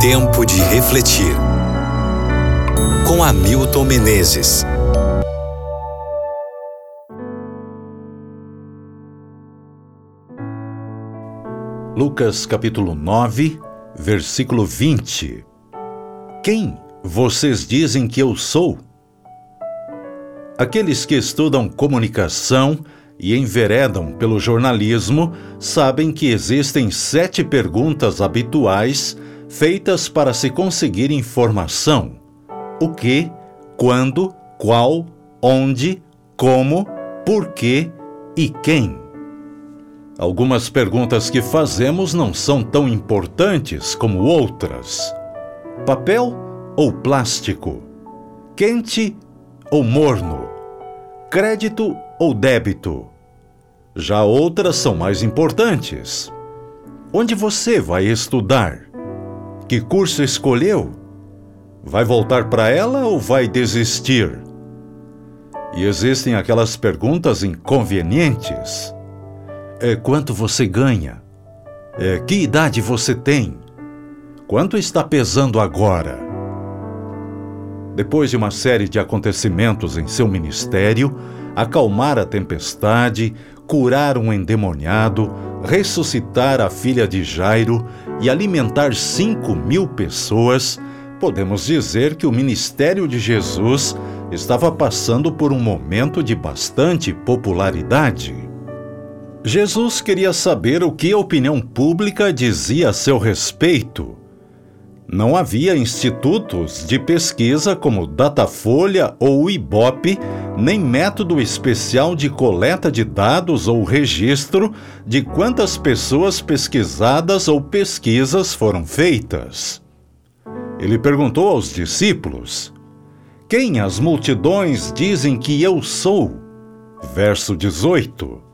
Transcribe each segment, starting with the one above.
Tempo de refletir. Com Hamilton Menezes. Lucas capítulo 9, versículo 20. Quem vocês dizem que eu sou? Aqueles que estudam comunicação e enveredam pelo jornalismo sabem que existem sete perguntas habituais feitas para se conseguir informação: o que, quando, qual, onde, como, por quê e quem. Algumas perguntas que fazemos não são tão importantes como outras. Papel ou plástico? Quente ou morno? Crédito ou débito? Já outras são mais importantes. Onde você vai estudar? Que curso escolheu? Vai voltar para ela ou vai desistir? E existem aquelas perguntas inconvenientes. É, quanto você ganha? É, que idade você tem? Quanto está pesando agora? Depois de uma série de acontecimentos em seu ministério, acalmar a tempestade, curar um endemoniado, ressuscitar a filha de Jairo e alimentar cinco mil pessoas, podemos dizer que o ministério de Jesus estava passando por um momento de bastante popularidade. Jesus queria saber o que a opinião pública dizia a seu respeito não havia institutos de pesquisa como Datafolha ou Ibope, nem método especial de coleta de dados ou registro de quantas pessoas pesquisadas ou pesquisas foram feitas. Ele perguntou aos discípulos: Quem as multidões dizem que eu sou? Verso 18.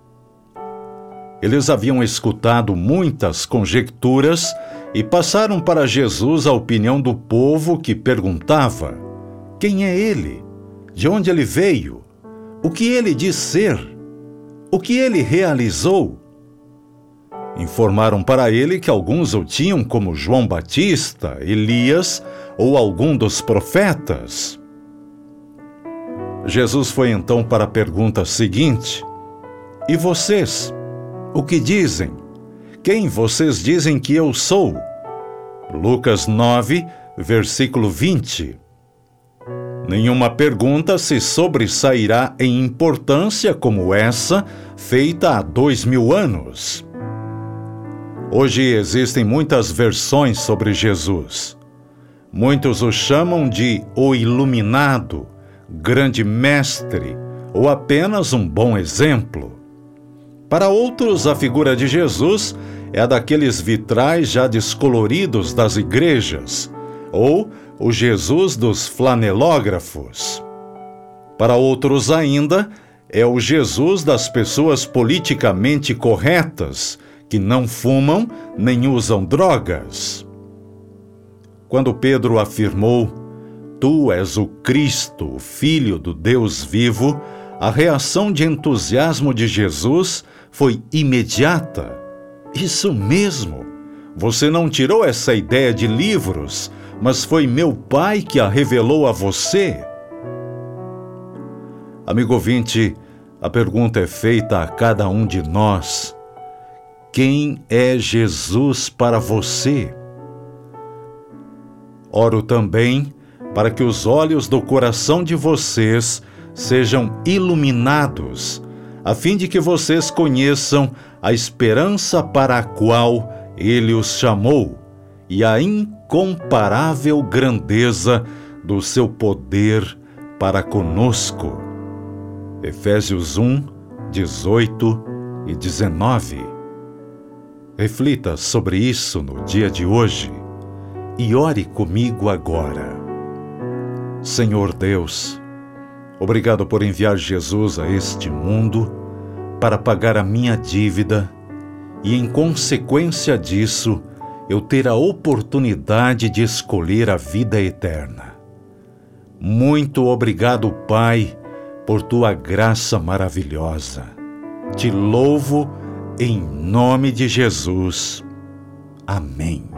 Eles haviam escutado muitas conjecturas e passaram para Jesus a opinião do povo que perguntava: Quem é ele? De onde ele veio? O que ele diz ser? O que ele realizou? Informaram para ele que alguns o tinham como João Batista, Elias ou algum dos profetas. Jesus foi então para a pergunta seguinte: E vocês? O que dizem? Quem vocês dizem que eu sou? Lucas 9, versículo 20. Nenhuma pergunta se sobressairá em importância como essa, feita há dois mil anos. Hoje existem muitas versões sobre Jesus. Muitos o chamam de o Iluminado, Grande Mestre ou apenas um bom exemplo. Para outros, a figura de Jesus é a daqueles vitrais já descoloridos das igrejas, ou o Jesus dos flanelógrafos. Para outros ainda, é o Jesus das pessoas politicamente corretas, que não fumam nem usam drogas. Quando Pedro afirmou: Tu és o Cristo, o Filho do Deus vivo, a reação de entusiasmo de Jesus foi imediata. Isso mesmo! Você não tirou essa ideia de livros, mas foi meu pai que a revelou a você. Amigo ouvinte, a pergunta é feita a cada um de nós: Quem é Jesus para você? Oro também para que os olhos do coração de vocês sejam iluminados a fim de que vocês conheçam a esperança para a qual ele os chamou e a incomparável grandeza do seu poder para conosco. Efésios 1, 18 e 19. Reflita sobre isso no dia de hoje e ore comigo agora. Senhor Deus, Obrigado por enviar Jesus a este mundo para pagar a minha dívida e, em consequência disso, eu ter a oportunidade de escolher a vida eterna. Muito obrigado, Pai, por tua graça maravilhosa. Te louvo em nome de Jesus. Amém.